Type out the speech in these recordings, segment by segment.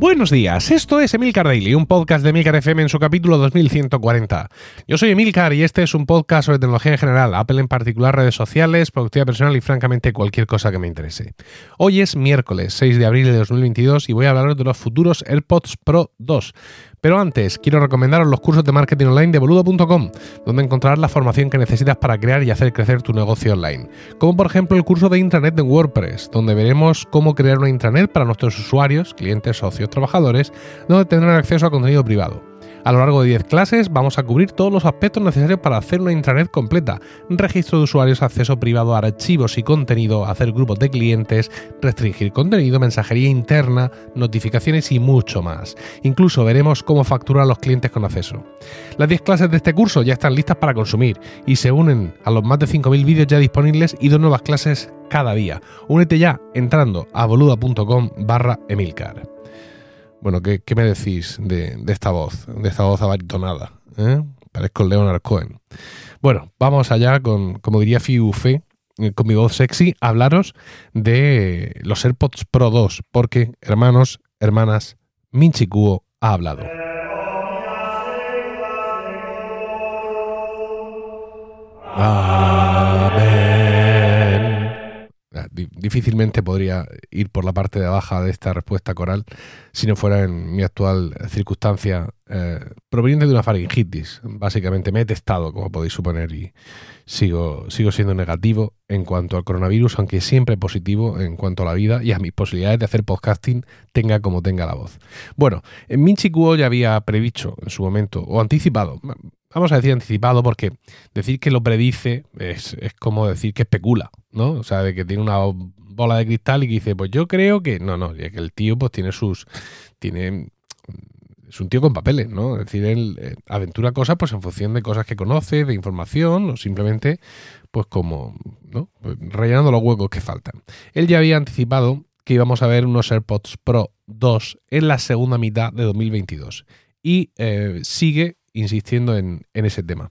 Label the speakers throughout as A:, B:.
A: Buenos días, esto es Emilcar Daily, un podcast de Emilcar FM en su capítulo 2140. Yo soy Emilcar y este es un podcast sobre tecnología en general, Apple en particular, redes sociales, productividad personal y francamente cualquier cosa que me interese. Hoy es miércoles 6 de abril de 2022 y voy a hablaros de los futuros AirPods Pro 2. Pero antes, quiero recomendaros los cursos de marketing online de boludo.com, donde encontrarás la formación que necesitas para crear y hacer crecer tu negocio online. Como por ejemplo el curso de intranet de WordPress, donde veremos cómo crear una intranet para nuestros usuarios, clientes, socios, trabajadores, donde tendrán acceso a contenido privado. A lo largo de 10 clases vamos a cubrir todos los aspectos necesarios para hacer una intranet completa, registro de usuarios, acceso privado a archivos y contenido, hacer grupos de clientes, restringir contenido, mensajería interna, notificaciones y mucho más. Incluso veremos cómo facturar a los clientes con acceso. Las 10 clases de este curso ya están listas para consumir y se unen a los más de 5.000 vídeos ya disponibles y dos nuevas clases cada día. Únete ya entrando a boluda.com barra emilcar. Bueno, ¿qué, me decís de, esta voz? De esta voz abaritonada. ¿eh? Parezco Leonard Cohen. Bueno, vamos allá con, como diría Fiufe, eh, con mi voz sexy, hablaros de los AirPods Pro 2, porque, hermanos, hermanas, Minchi Kuo ha hablado. Difícilmente podría ir por la parte de baja de esta respuesta coral si no fuera en mi actual circunstancia eh, proveniente de una faringitis. Básicamente me he testado, como podéis suponer, y sigo, sigo siendo negativo en cuanto al coronavirus, aunque siempre positivo en cuanto a la vida y a mis posibilidades de hacer podcasting, tenga como tenga la voz. Bueno, en Minchi Kuo ya había predicho en su momento, o anticipado, vamos a decir anticipado porque decir que lo predice es, es, como decir que especula, ¿no? O sea, de que tiene una bola de cristal y que dice, pues yo creo que no, no, ya que el tío pues tiene sus, tiene, es un tío con papeles, ¿no? Es decir, él eh, aventura cosas pues en función de cosas que conoce, de información o simplemente pues como, ¿no? Pues, rellenando los huecos que faltan. Él ya había anticipado que íbamos a ver unos AirPods Pro 2 en la segunda mitad de 2022 y eh, sigue insistiendo en, ese tema.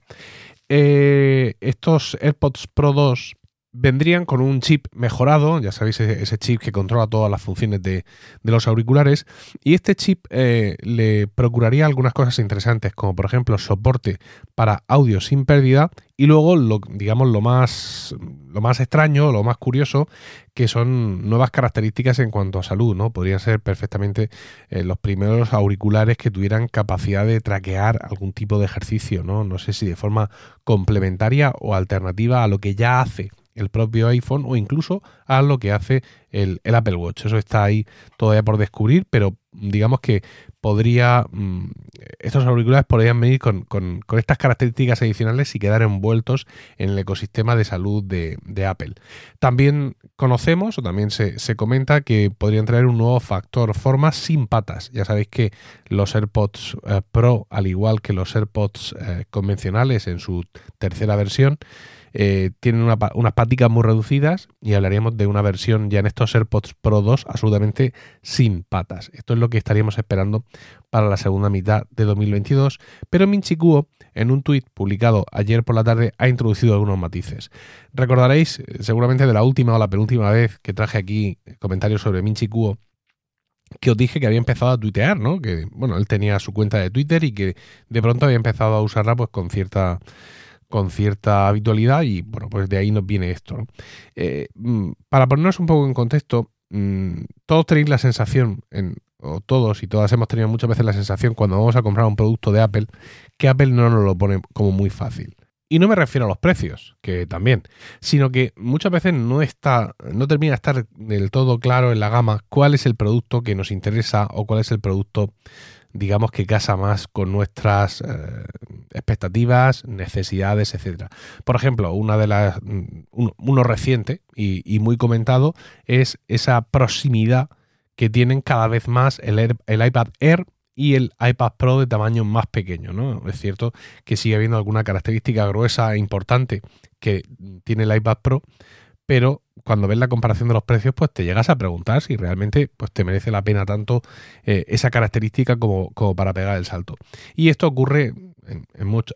A: Eh, estos AirPods Pro 2 vendrían con un chip mejorado, ya sabéis, ese chip que controla todas las funciones de, los auriculares, y este chip eh, le procuraría algunas cosas interesantes, como por ejemplo soporte para audio sin pérdida, y luego, lo, digamos, lo más, lo más extraño, lo más curioso, que son nuevas características en cuanto a salud, ¿no? Podrían ser perfectamente eh, los primeros auriculares que tuvieran capacidad de traquear algún tipo de ejercicio, ¿no? No sé si de forma complementaria o alternativa a lo que ya hace el propio iPhone o incluso a lo que hace el, Apple Watch. Eso está ahí todavía por descubrir, pero digamos que podría, mm, estos auriculares podrían venir con, estas características adicionales y quedar envueltos en el ecosistema de salud de, Apple. También conocemos o también se, comenta que podrían traer un nuevo factor forma sin patas. Ya sabéis que los AirPods eh, Pro, al igual que los AirPods eh, convencionales en su tercera versión, eh, tienen unas páticas muy reducidas y hablaríamos de una versión ya en estos AirPods Pro 2 absolutamente sin patas. Esto es lo que estaríamos esperando para la segunda mitad de 2022, pero Minchi Kuo en un tuit publicado ayer por la tarde ha introducido algunos matices. Recordaréis eh, seguramente de la última o la penúltima vez que traje aquí comentarios sobre Minchi Kuo que os dije que había empezado a tuitear, ¿no? Que bueno, él tenía su cuenta de Twitter y que de pronto había empezado a usarla pues con cierta con cierta habitualidad y bueno, pues de ahí nos viene esto. Eh, mm, para ponernos un poco en contexto, mm, todos tenéis la sensación, o todos y todas hemos tenido muchas veces la sensación cuando vamos a comprar un producto de Apple, que Apple no nos lo pone como muy fácil. Y no me refiero a los precios, que también, sino que muchas veces no está, no termina de estar del todo claro en la gama cuál es el producto que nos interesa o cuál es el producto digamos que casa más con nuestras eh, expectativas, necesidades, etcétera. Por ejemplo, una de las mm, uno reciente y, muy comentado es esa proximidad que tienen cada vez más el, el iPad Air y el iPad Pro de tamaño más pequeño, ¿no? Es cierto que sigue habiendo alguna característica gruesa e importante que tiene el iPad Pro, pero cuando ves la comparación de los precios, pues te llegas a preguntar si realmente pues, te merece la pena tanto eh, esa característica como, para pegar el salto. Y esto ocurre en,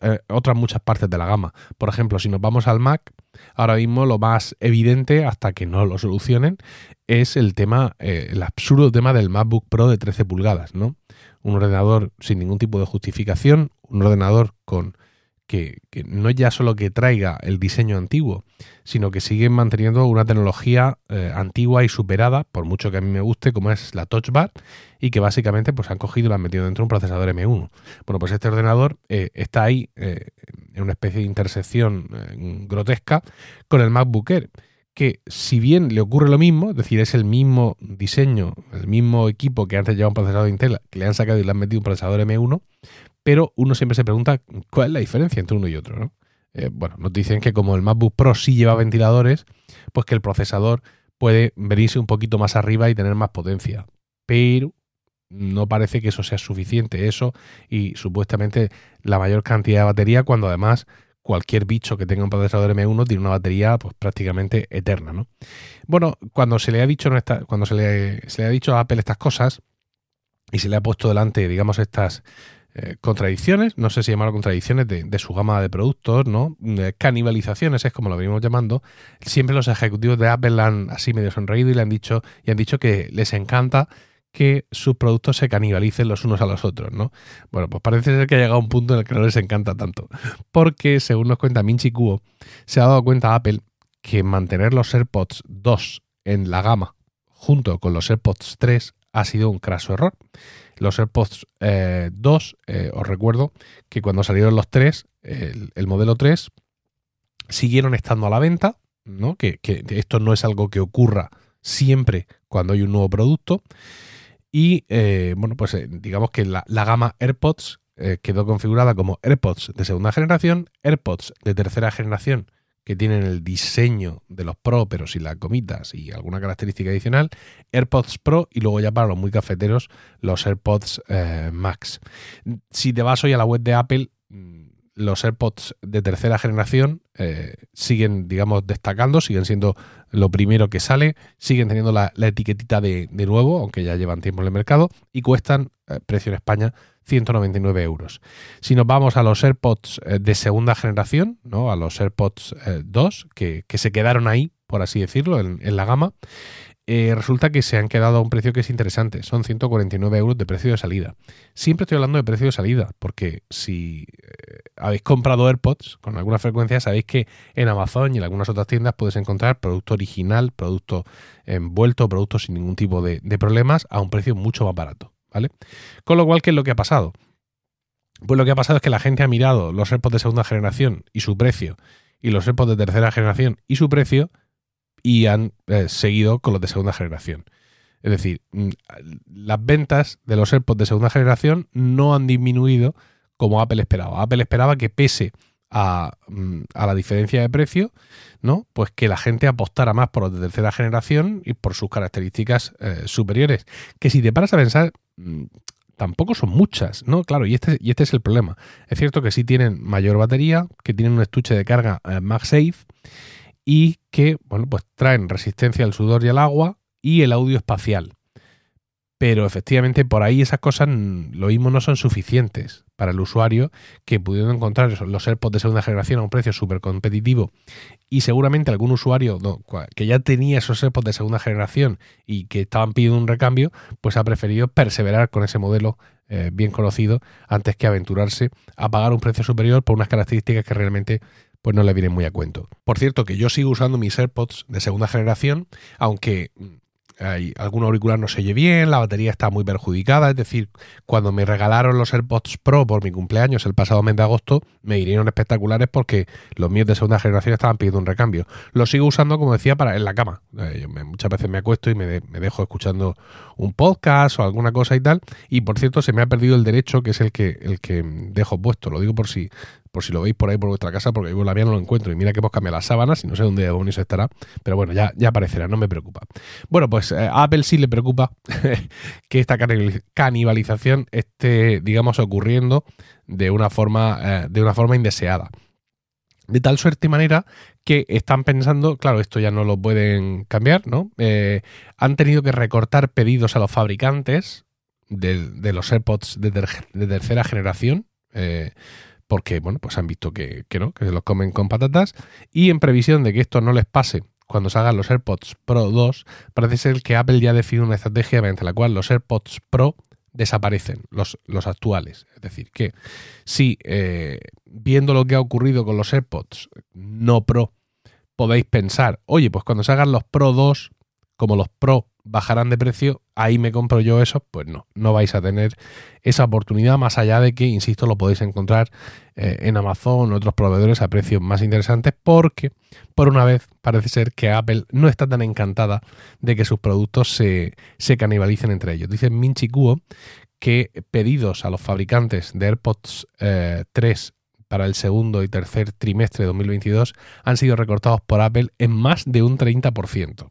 A: eh, otras muchas partes de la gama. Por ejemplo, si nos vamos al Mac, ahora mismo lo más evidente, hasta que no lo solucionen, es el tema, eh, el absurdo tema del MacBook Pro de 13 pulgadas, ¿no? Un ordenador sin ningún tipo de justificación, un ordenador con que, no ya solo que traiga el diseño antiguo, sino que siguen manteniendo una tecnología eh, antigua y superada, por mucho que a mí me guste, como es la Touch Bar, y que básicamente pues, han cogido y lo han metido dentro de un procesador M1. Bueno, pues este ordenador eh, está ahí eh, en una especie de intersección grotesca con el MacBook Air que si bien le ocurre lo mismo, es decir, es el mismo diseño, el mismo equipo que antes llevaba un procesador Intel, que le han sacado y le han metido un procesador M1, pero uno siempre se pregunta cuál es la diferencia entre uno y otro. ¿no? Eh, bueno, nos dicen que como el MacBook Pro sí lleva ventiladores, pues que el procesador puede venirse un poquito más arriba y tener más potencia. Pero no parece que eso sea suficiente, eso y supuestamente la mayor cantidad de batería, cuando además cualquier bicho que tenga un procesador M1 tiene una batería pues prácticamente eterna, ¿no? Bueno, cuando se le ha dicho cuando se le, se le ha dicho a Apple estas cosas y se le ha puesto delante, digamos, estas eh, contradicciones, no sé si llamarlo contradicciones de, su gama de productos, ¿no? canibalizaciones es como lo venimos llamando. Siempre los ejecutivos de Apple han así medio sonreído y le han dicho y han dicho que les encanta que sus productos se canibalicen los unos a los otros, ¿no? Bueno, pues parece ser que ha llegado un punto en el que no les encanta tanto, porque según nos cuenta Minchi Kuo, se ha dado cuenta Apple que mantener los AirPods 2 en la gama junto con los AirPods 3 ha sido un craso error. Los AirPods 2, eh, eh, os recuerdo que cuando salieron los 3, el, modelo 3, siguieron estando a la venta, ¿no? Que, esto no es algo que ocurra siempre cuando hay un nuevo producto. Y eh, bueno, pues digamos que la, la gama AirPods quedó configurada como AirPods de segunda generación, AirPods de tercera generación que tienen el diseño de los Pro, pero sin las gomitas y alguna característica adicional, AirPods Pro y luego ya para los muy cafeteros, los AirPods eh, Max. Si te vas hoy a la web de Apple, mm, los AirPods de tercera generación eh, siguen, digamos, destacando, siguen siendo lo primero que sale, siguen teniendo la, etiquetita de, nuevo, aunque ya llevan tiempo en el mercado, y cuestan, eh, precio en España, 199 euros. Si nos vamos a los AirPods eh, de segunda generación, ¿no? a los AirPods 2, que, se quedaron ahí, por así decirlo, en, la gama, eh, resulta que se han quedado a un precio que es interesante. Son 149 euros de precio de salida. Siempre estoy hablando de precio de salida, porque si eh, habéis comprado AirPods con alguna frecuencia, sabéis que en Amazon y en algunas otras tiendas puedes encontrar producto original, producto envuelto, producto sin ningún tipo de problemas a un precio mucho más barato. ¿Vale? Con lo cual, ¿qué es lo que ha pasado? Pues lo que ha pasado es que la gente ha mirado los AirPods de segunda generación y su precio, y los AirPods de tercera generación y su precio, y han eh, seguido con los de segunda generación. Es decir, mm, las ventas de los AirPods de segunda generación no han disminuido como Apple esperaba. Apple esperaba que pese Mm, a, la diferencia de precio, ¿no? Pues que la gente apostara más por los de tercera generación y por sus características eh, superiores. Que si te paras a pensar, tampoco son muchas, ¿no? Claro, y este, y este es el problema. Es cierto que sí tienen mayor batería, que tienen un estuche de carga eh, MagSafe y que, bueno, pues traen resistencia al sudor y al agua y el audio espacial. Pero efectivamente por ahí esas cosas lo mismo no son suficientes para el usuario que pudiendo encontrar los AirPods de segunda generación a un precio súper competitivo y seguramente algún usuario que ya tenía esos AirPods de segunda generación y que estaban pidiendo un recambio, pues ha preferido perseverar con ese modelo eh, bien conocido antes que aventurarse a pagar un precio superior por unas características que realmente pues no le vienen muy a cuento. Por cierto, que yo sigo usando mis AirPods de segunda generación, aunque hay, algún auricular no se oye bien, la batería está muy perjudicada. Es decir, cuando me regalaron los AirPods Pro por mi cumpleaños el pasado mes de agosto, me vinieron espectaculares porque los míos de segunda generación estaban pidiendo un recambio. Los sigo usando, como decía, para en la cama. Eh, muchas veces me acuesto y me, dejo escuchando un podcast o alguna cosa y tal. Y por cierto, se me ha perdido el derecho, que es el que, el que dejo puesto. Lo digo por si por si lo veis por ahí por vuestra casa, porque yo la mía no lo encuentro. Y mira que hemos cambiado las sábanas y no sé dónde demonios estará, pero bueno, ya, ya aparecerá, no me preocupa. Bueno, pues eh, a Apple sí le preocupa que esta canibalización esté, digamos, ocurriendo de una forma, eh, de una forma indeseada. De tal suerte y manera que están pensando, claro, esto ya no lo pueden cambiar, ¿no? Eh, han tenido que recortar pedidos a los fabricantes de, los AirPods de, tercera generación porque, bueno, pues han visto que, que no, que se los comen con patatas. Y en previsión de que esto no les pase cuando salgan los AirPods Pro 2, parece ser que Apple ya define una estrategia mediante la cual los AirPods Pro desaparecen, los, los actuales. Es decir, que si eh, viendo lo que ha ocurrido con los AirPods no Pro, podéis pensar, oye, pues cuando salgan los Pro 2, como los Pro bajarán de precio, ahí me compro yo esos, pues no, no vais a tener esa oportunidad más allá de que, insisto, lo podéis encontrar eh, en Amazon o otros proveedores a precios más interesantes porque, por una vez, parece ser que Apple no está tan encantada de que sus productos se, se canibalicen entre ellos. Dice Minchi Kuo que pedidos a los fabricantes de AirPods 3 eh, para el segundo y tercer trimestre de 2022 han sido recortados por Apple en más de un 30%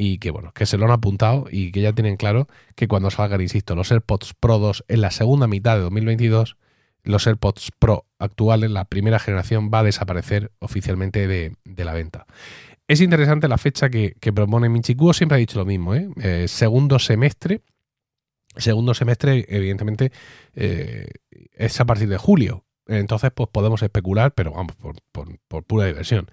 A: y que bueno, que se lo han apuntado y que ya tienen claro que cuando salgan, insisto, los AirPods Pro 2 en la segunda mitad de 2022, los AirPods Pro actuales, la primera generación, va a desaparecer oficialmente de, la venta. Es interesante la fecha que, propone Minchikuo, siempre ha dicho lo mismo, ¿eh? Eh, segundo semestre. Segundo semestre, evidentemente, eh, es a partir de julio. Entonces, pues podemos especular, pero vamos, por, por pura diversión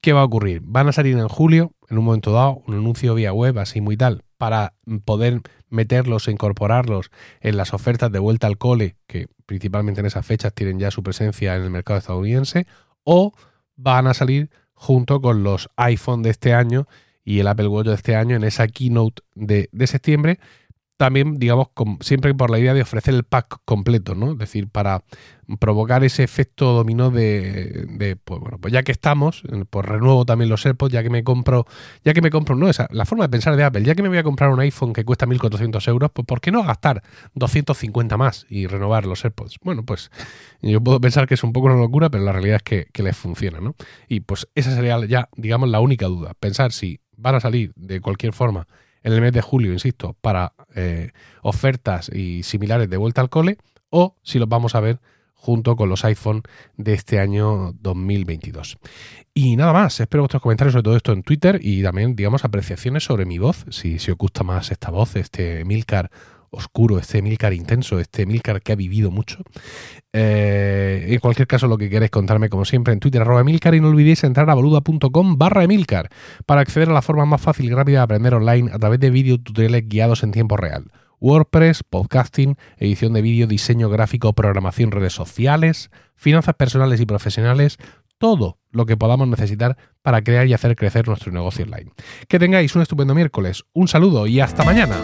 A: ¿Qué va a ocurrir? Van a salir en julio, en un momento dado, un anuncio vía web, así muy tal, para poder meterlos e incorporarlos en las ofertas de vuelta al cole, que principalmente en esas fechas tienen ya su presencia en el mercado estadounidense, o van a salir junto con los iPhone de este año y el Apple Watch de este año en esa keynote de, de septiembre, también, digamos, siempre por la idea de ofrecer el pack completo, ¿no? Es decir, para provocar ese efecto dominó de, pues bueno, pues ya que estamos, pues renuevo también los AirPods, ya que me compro, ya que me compro, no, esa, la forma de pensar de Apple, ya que me voy a comprar un iPhone que cuesta 1.400 euros, pues ¿por qué no gastar 250 más y renovar los AirPods? Bueno, pues yo puedo pensar que es un poco una locura, pero la realidad es que les funciona, ¿no? Y pues esa sería ya, digamos, la única duda, pensar si van a salir de cualquier forma en el mes de julio, insisto, para eh, ofertas y similares de vuelta al cole, o si los vamos a ver junto con los iPhone de este año 2022. Y nada más, espero vuestros comentarios sobre todo esto en Twitter y también, digamos, apreciaciones sobre mi voz, si, si os gusta más esta voz, este Milcar oscuro, este Milcar intenso, este Milcar que ha vivido mucho. Eh, en cualquier caso, lo que queréis contarme, como siempre, en Twitter, arroba Emilcar, y no olvidéis entrar a boluda.com barra Emilcar para acceder a la forma más fácil y rápida de aprender online a través de vídeos tutoriales guiados en tiempo real. WordPress, podcasting, edición de vídeo, diseño gráfico, programación, redes sociales, finanzas personales y profesionales, todo lo que podamos necesitar para crear y hacer crecer nuestro negocio online. Que tengáis un estupendo miércoles, un saludo y hasta mañana.